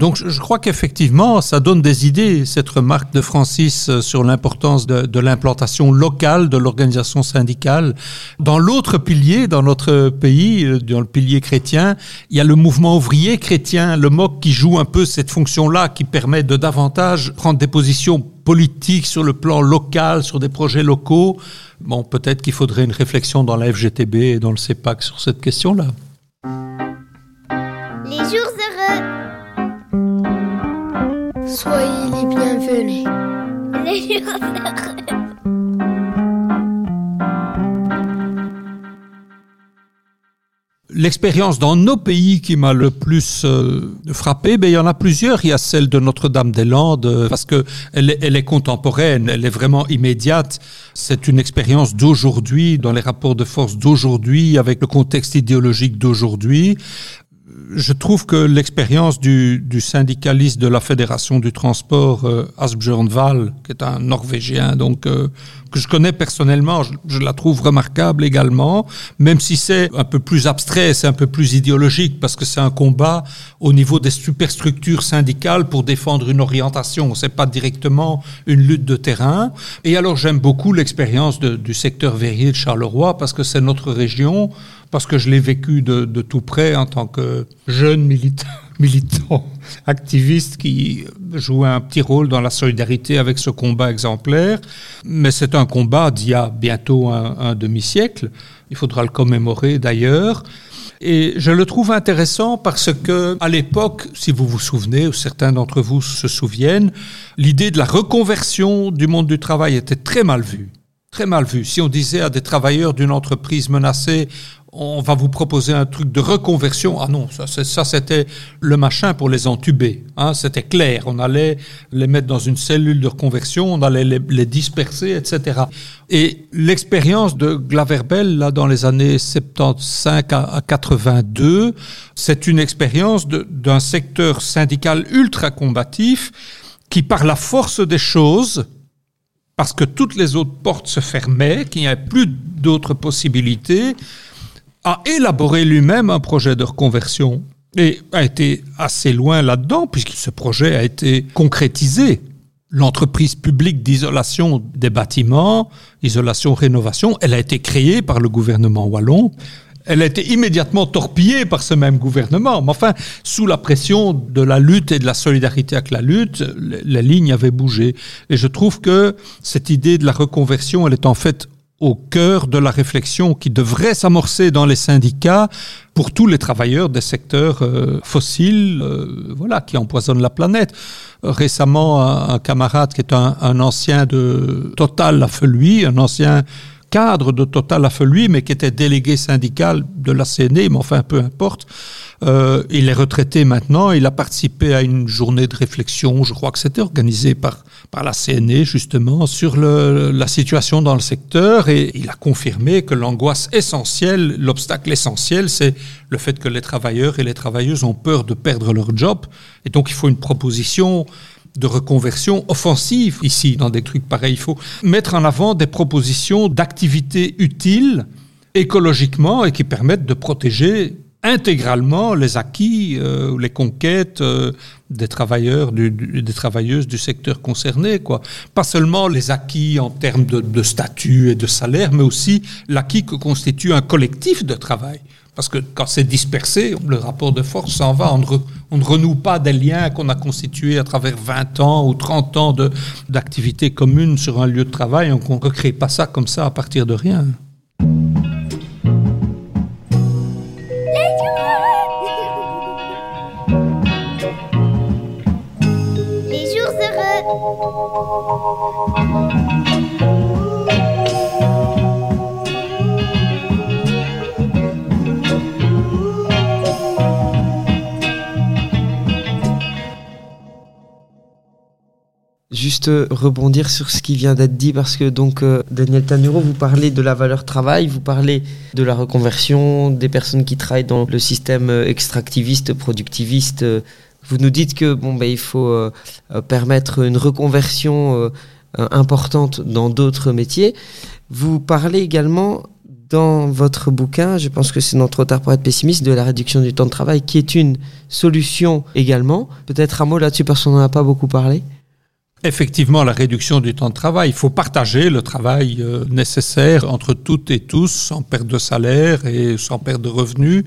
Donc, je, crois qu'effectivement, ça donne des idées, cette remarque de Francis euh, sur l'importance de, de l'implantation locale de l'organisation syndicale. Dans l'autre pilier, dans notre pays, dans le pilier chrétien, il y a le mouvement ouvrier chrétien, le MOC, qui joue un peu cette fonction-là qui permet de davantage prendre des positions politiques sur le plan local, sur des projets locaux. Bon, peut-être qu'il faudrait une réflexion dans la FGTB et dans le CEPAC sur cette question-là. Les jours heureux. Soyez les bienvenus. Les jours heureux. L'expérience dans nos pays qui m'a le plus euh, frappé, ben, il y en a plusieurs. Il y a celle de Notre-Dame-des-Landes, euh, parce que elle elle est, contemporaine, elle est vraiment immédiate. C'est une expérience d'aujourd'hui, dans les rapports de force d'aujourd'hui, avec le contexte idéologique d'aujourd'hui je trouve que l'expérience du, du, syndicaliste de la Fédération du transport, euh, Asbjørn Wall, qui est un Norvégien, donc euh, que je connais personnellement, je, je, la trouve remarquable également, même si c'est un peu plus abstrait, c'est un peu plus idéologique, parce que c'est un combat au niveau des superstructures syndicales pour défendre une orientation. C'est pas directement une lutte de terrain. Et alors j'aime beaucoup l'expérience du secteur verrier de Charleroi, parce que c'est notre région parce que je l'ai vécu de, tout près en tant que jeune militant, militant, activiste qui joue un petit rôle dans la solidarité avec ce combat exemplaire. Mais c'est un combat d'il y a bientôt un, un demi-siècle. Il faudra le commémorer d'ailleurs. Et je le trouve intéressant parce que, à l'époque, si vous vous souvenez, ou certains d'entre vous se souviennent, l'idée de la reconversion du monde du travail était très mal vue très mal vue. Si on disait à des travailleurs d'une entreprise menacée, on va vous proposer un truc de reconversion. Ah non, ça, ça c'était le machin pour les entuber. Hein, c'était clair. On allait les mettre dans une cellule de reconversion, on allait les, les disperser, etc. Et l'expérience de Glaverbel, là, dans les années 75 à 82, c'est une expérience d'un secteur syndical ultra combatif qui, par la force des choses, parce que toutes les autres portes se fermaient, qu'il n'y avait plus d'autres possibilités, a élaboré lui-même un projet de reconversion et a été assez loin là-dedans puisque ce projet a été concrétisé. L'entreprise publique d'isolation des bâtiments, isolation rénovation, elle a été créée par le gouvernement wallon. Elle a été immédiatement torpillée par ce même gouvernement. Mais enfin, sous la pression de la lutte et de la solidarité avec la lutte, la ligne avait bougé. Et je trouve que cette idée de la reconversion, elle est en fait au cœur de la réflexion qui devrait s'amorcer dans les syndicats pour tous les travailleurs des secteurs euh, fossiles, euh, voilà, qui empoisonnent la planète. Récemment, un, camarade qui est un, un ancien de Total a fait lui, un ancien cadre de Total a fait lui, mais qui était délégué syndical de la CNE, mais enfin peu importe. Euh, il est retraité maintenant. Il a participé à une journée de réflexion, je crois que c'était organisé par par la CNE justement sur la situation dans le secteur et il a confirmé que l'angoisse essentielle, l'obstacle essentiel, c'est le fait que les travailleurs et les travailleuses ont peur de perdre leur job et donc il faut une proposition de reconversion offensive ici dans des trucs pareils. Il faut mettre en avant des propositions d'activités utiles écologiquement et qui permettent de protéger intégralement les acquis euh, les conquêtes euh, des travailleurs, du, des travailleuses du secteur concerné. Quoi. Pas seulement les acquis en termes de statut et de salaire, mais aussi l'acquis que constitue un collectif de travail. Parce que quand c'est dispersé, le rapport de force s'en va. On ne, renoue pas des liens qu'on a constitués à travers 20 ans ou 30 ans d'activité commune sur un lieu de travail. On ne recrée pas ça comme ça à partir de rien. Juste rebondir sur ce qui vient d'être dit parce que donc euh, Daniel Tanuro, vous parlez de la valeur travail, vous parlez de la reconversion des personnes qui travaillent dans le système extractiviste, productiviste, Vous nous dites que bon, ben, il faut permettre une reconversion importante dans d'autres métiers. Vous parlez également dans votre bouquin, je pense que c'est non trop tard pour être pessimiste, de la réduction du temps de travail, qui est une solution également. Peut-être un mot là-dessus parce qu'on n'en a pas beaucoup parlé. Effectivement, la réduction du temps de travail. Il faut partager le travail euh, nécessaire entre toutes et tous, sans perte de salaire et sans perte de revenus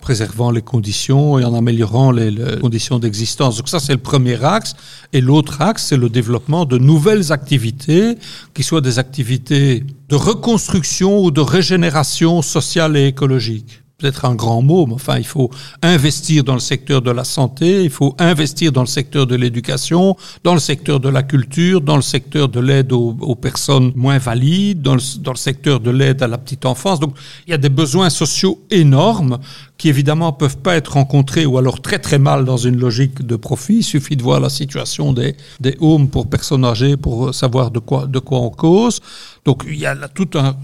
préservant les conditions et en améliorant les, les conditions d'existence. Donc ça, c'est le premier axe. Et l'autre axe, c'est le développement de nouvelles activités, qui soient des activités de reconstruction ou de régénération sociale et écologique peut-être un grand mot, mais enfin, il faut investir dans le secteur de la santé, il faut investir dans le secteur de l'éducation, dans le secteur de la culture, dans le secteur de l'aide aux, personnes moins valides, dans le, secteur de l'aide à la petite enfance. Donc, il y a des besoins sociaux énormes qui évidemment peuvent pas être rencontrés ou alors très très mal dans une logique de profit. Il suffit de voir la situation des, des homes pour personnes âgées pour savoir de quoi, de quoi on cause. Donc il y a toute une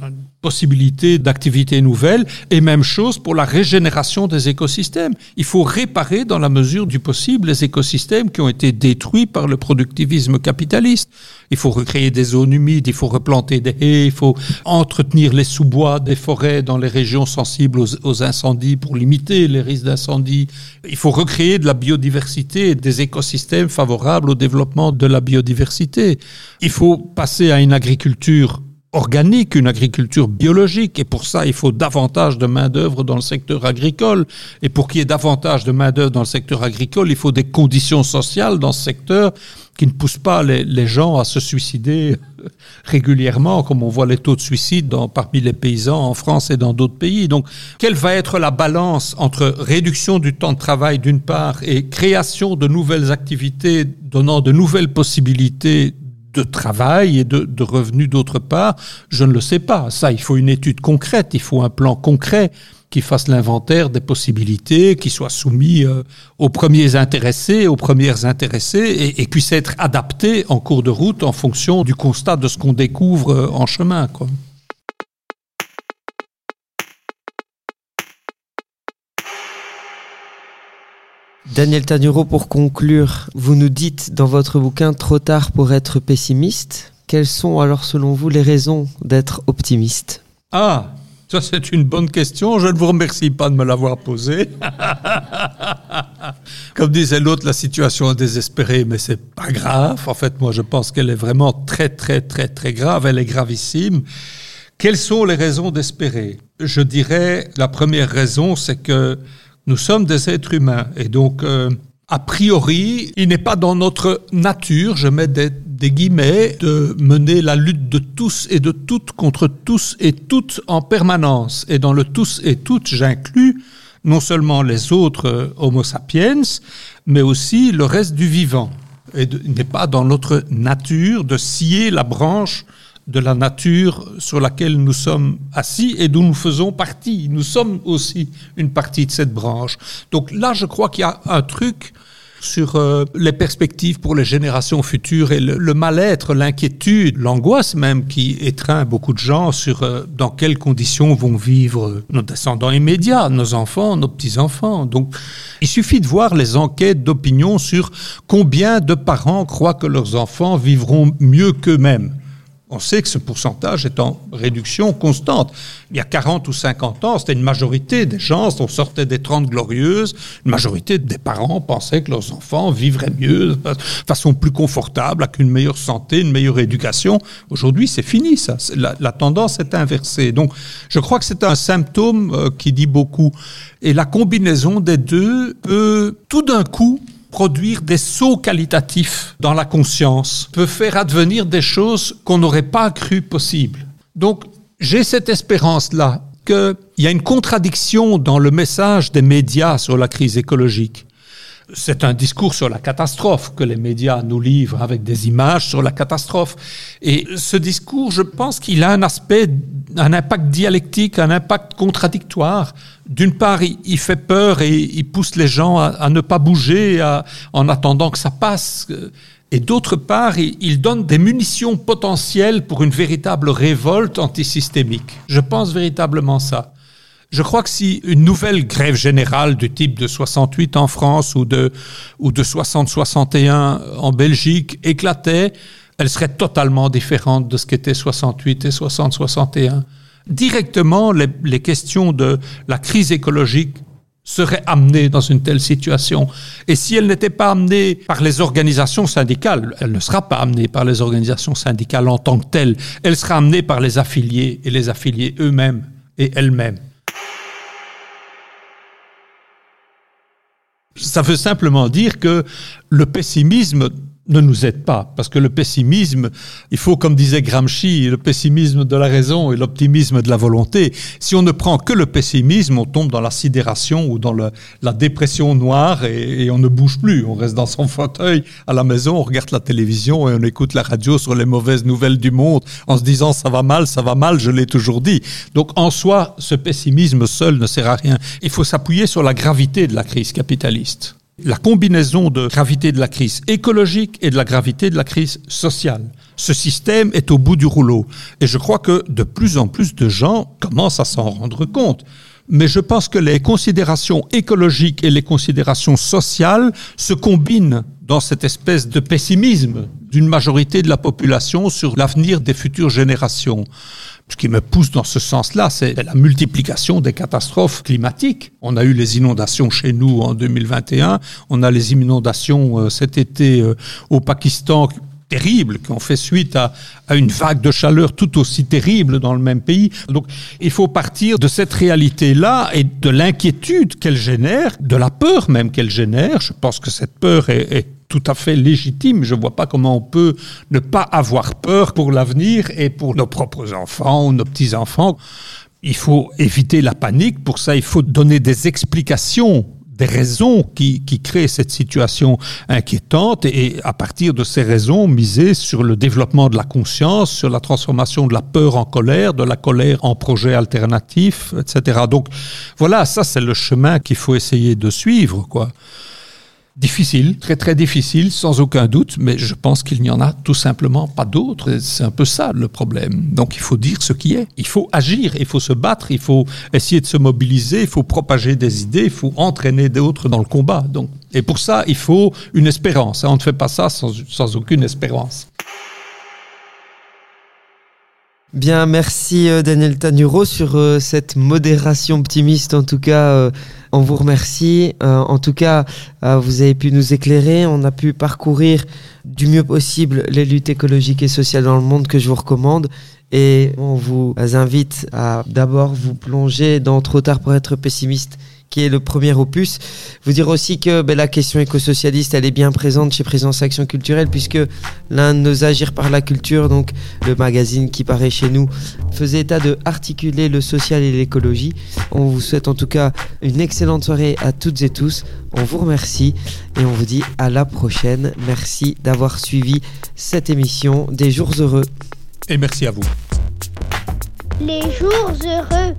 possibilité d'activités nouvelles et même chose pour la régénération des écosystèmes. Il faut réparer dans la mesure du possible les écosystèmes qui ont été détruits par le productivisme capitaliste. Il faut recréer des zones humides, il faut replanter des haies, il faut entretenir les sous-bois des forêts dans les régions sensibles aux, aux incendies pour limiter les risques d'incendie. Il faut recréer de la biodiversité et des écosystèmes favorables au développement de la biodiversité. Il faut passer à une agriculture organique, une agriculture biologique. Et pour ça, il faut davantage de main-d'œuvre dans le secteur agricole. Et pour qu'il y ait davantage de main-d'œuvre dans le secteur agricole, il faut des conditions sociales dans ce secteur qui ne poussent pas les, gens à se suicider régulièrement, comme on voit les taux de suicide parmi les paysans en France et dans d'autres pays. Donc, quelle va être la balance entre réduction du temps de travail d'une part et création de nouvelles activités donnant de nouvelles possibilités de travail et de, revenus d'autre part, je ne le sais pas. Ça, il faut une étude concrète, il faut un plan concret qui fasse l'inventaire des possibilités, qui soit soumis euh, aux premiers intéressés, aux premières intéressées, et, et, puisse être adapté en cours de route en fonction du constat de ce qu'on découvre euh, en chemin. Quoi. Daniel Tanuro, pour conclure, vous nous dites dans votre bouquin Trop tard pour être pessimiste. Quelles sont alors selon vous les raisons d'être optimiste? Ah, ça c'est une bonne question. Je ne vous remercie pas de me l'avoir posée. Comme disait l'autre, la situation est désespérée, mais c'est pas grave. En fait, moi je pense qu'elle est vraiment très très très très grave. Elle est gravissime. Quelles sont les raisons d'espérer? Je dirais la première raison, c'est que nous sommes des êtres humains et donc, euh, a priori, il n'est pas dans notre nature, je mets des, des, guillemets, de mener la lutte de tous et de toutes contre tous et toutes en permanence. Et dans le tous et toutes, j'inclus non seulement les autres euh, Homo sapiens, mais aussi le reste du vivant. Et il n'est pas dans notre nature de scier la branche de la nature sur laquelle nous sommes assis et d'où nous faisons partie. Nous sommes aussi une partie de cette branche. Donc là, je crois qu'il y a un truc sur euh, les perspectives pour les générations futures et le, le mal-être, l'inquiétude, l'angoisse même qui étreint beaucoup de gens sur euh, dans quelles conditions vont vivre nos descendants immédiats, nos enfants, nos petits-enfants. Donc il suffit de voir les enquêtes d'opinion sur combien de parents croient que leurs enfants vivront mieux qu'eux-mêmes on sait que ce pourcentage est en réduction constante. Il y a 40 ou 50 ans, c'était une majorité des gens, on sortait des 30 glorieuses, une majorité des parents pensaient que leurs enfants vivraient mieux, de façon plus confortable, avec une meilleure santé, une meilleure éducation. Aujourd'hui, c'est fini, ça. La, tendance est inversée. Donc, je crois que c'est un symptôme euh, qui dit beaucoup. Et la combinaison des deux peut tout d'un coup produire des sauts qualitatifs dans la conscience, peut faire advenir des choses qu'on n'aurait pas cru possibles. Donc, j'ai cette espérance-là qu'il y a une contradiction dans le message des médias sur la crise écologique. C'est un discours sur la catastrophe que les médias nous livrent avec des images sur la catastrophe. Et ce discours, je pense qu'il a un aspect, un impact dialectique, un impact contradictoire d'une part, il, fait peur et il pousse les gens à, à ne pas bouger à, en attendant que ça passe. Et d'autre part, il, il, donne des munitions potentielles pour une véritable révolte antisystémique. Je pense véritablement ça. Je crois que si une nouvelle grève générale du type de 68 en France ou de, ou de 60-61 en Belgique éclatait, elle serait totalement différente de ce qu'était 68 et 60-61. Directement, les, les questions de la crise écologique seraient amenées dans une telle situation. Et si elle n'était pas amenée par les organisations syndicales, elle ne sera pas amenée par les organisations syndicales en tant que telles, elle sera amenée par les affiliés et les affiliés eux-mêmes et elles-mêmes. Ça veut simplement dire que le pessimisme ne nous aide pas, parce que le pessimisme, il faut, comme disait Gramsci, le pessimisme de la raison et l'optimisme de la volonté. Si on ne prend que le pessimisme, on tombe dans la sidération ou dans la dépression noire et, on ne bouge plus. On reste dans son fauteuil à la maison, on regarde la télévision et on écoute la radio sur les mauvaises nouvelles du monde en se disant ça va mal, ça va mal, je l'ai toujours dit. Donc en soi, ce pessimisme seul ne sert à rien. Il faut s'appuyer sur la gravité de la crise capitaliste la combinaison de gravité de la crise écologique et de la gravité de la crise sociale. Ce système est au bout du rouleau. Et je crois que de plus en plus de gens commencent à s'en rendre compte. Mais je pense que les considérations écologiques et les considérations sociales se combinent dans cette espèce de pessimisme d'une majorité de la population sur l'avenir des futures générations. Ce qui me pousse dans ce sens-là, c'est la multiplication des catastrophes climatiques. On a eu les inondations chez nous en 2021, on a les inondations euh, cet été euh, au Pakistan terribles qui ont fait suite à, à, une vague de chaleur tout aussi terrible dans le même pays. Donc il faut partir de cette réalité-là et de l'inquiétude qu'elle génère, de la peur même qu'elle génère. Je pense que cette peur est, est tout à fait légitime. Je ne vois pas comment on peut ne pas avoir peur pour l'avenir et pour nos propres enfants ou nos petits-enfants. Il faut éviter la panique. Pour ça, il faut donner des explications des raisons qui, qui créent cette situation inquiétante et à partir de ces raisons miser sur le développement de la conscience, sur la transformation de la peur en colère, de la colère en projet alternatif, etc. Donc voilà, ça c'est le chemin qu'il faut essayer de suivre, quoi. Difficile, très très difficile, sans aucun doute, mais je pense qu'il n'y en a tout simplement pas d'autres. C'est un peu ça le problème. Donc il faut dire ce qui est. Il faut agir, il faut se battre, il faut essayer de se mobiliser, il faut propager des idées, il faut entraîner d'autres dans le combat. Donc, et pour ça, il faut une espérance. On ne fait pas ça sans, sans aucune espérance. Bien, merci euh, Daniel Tanuro sur euh, cette modération optimiste. En tout cas, euh, on vous remercie. En tout cas, vous avez pu nous éclairer. On a pu parcourir du mieux possible les luttes écologiques et sociales dans le monde que je vous recommande. Et on vous invite à d'abord vous plonger dans Trop tard pour être pessimiste qui est le premier opus. Vous dire aussi que ben, la question écosocialiste, elle est bien présente chez Présence Action Culturelle, puisque l'un de nos Agir par la culture, donc le magazine qui paraît chez nous, faisait état de articuler le social et l'écologie. On vous souhaite en tout cas une excellente soirée à toutes et tous. On vous remercie et on vous dit à la prochaine. Merci d'avoir suivi cette émission des jours heureux. Et merci à vous. Les jours heureux.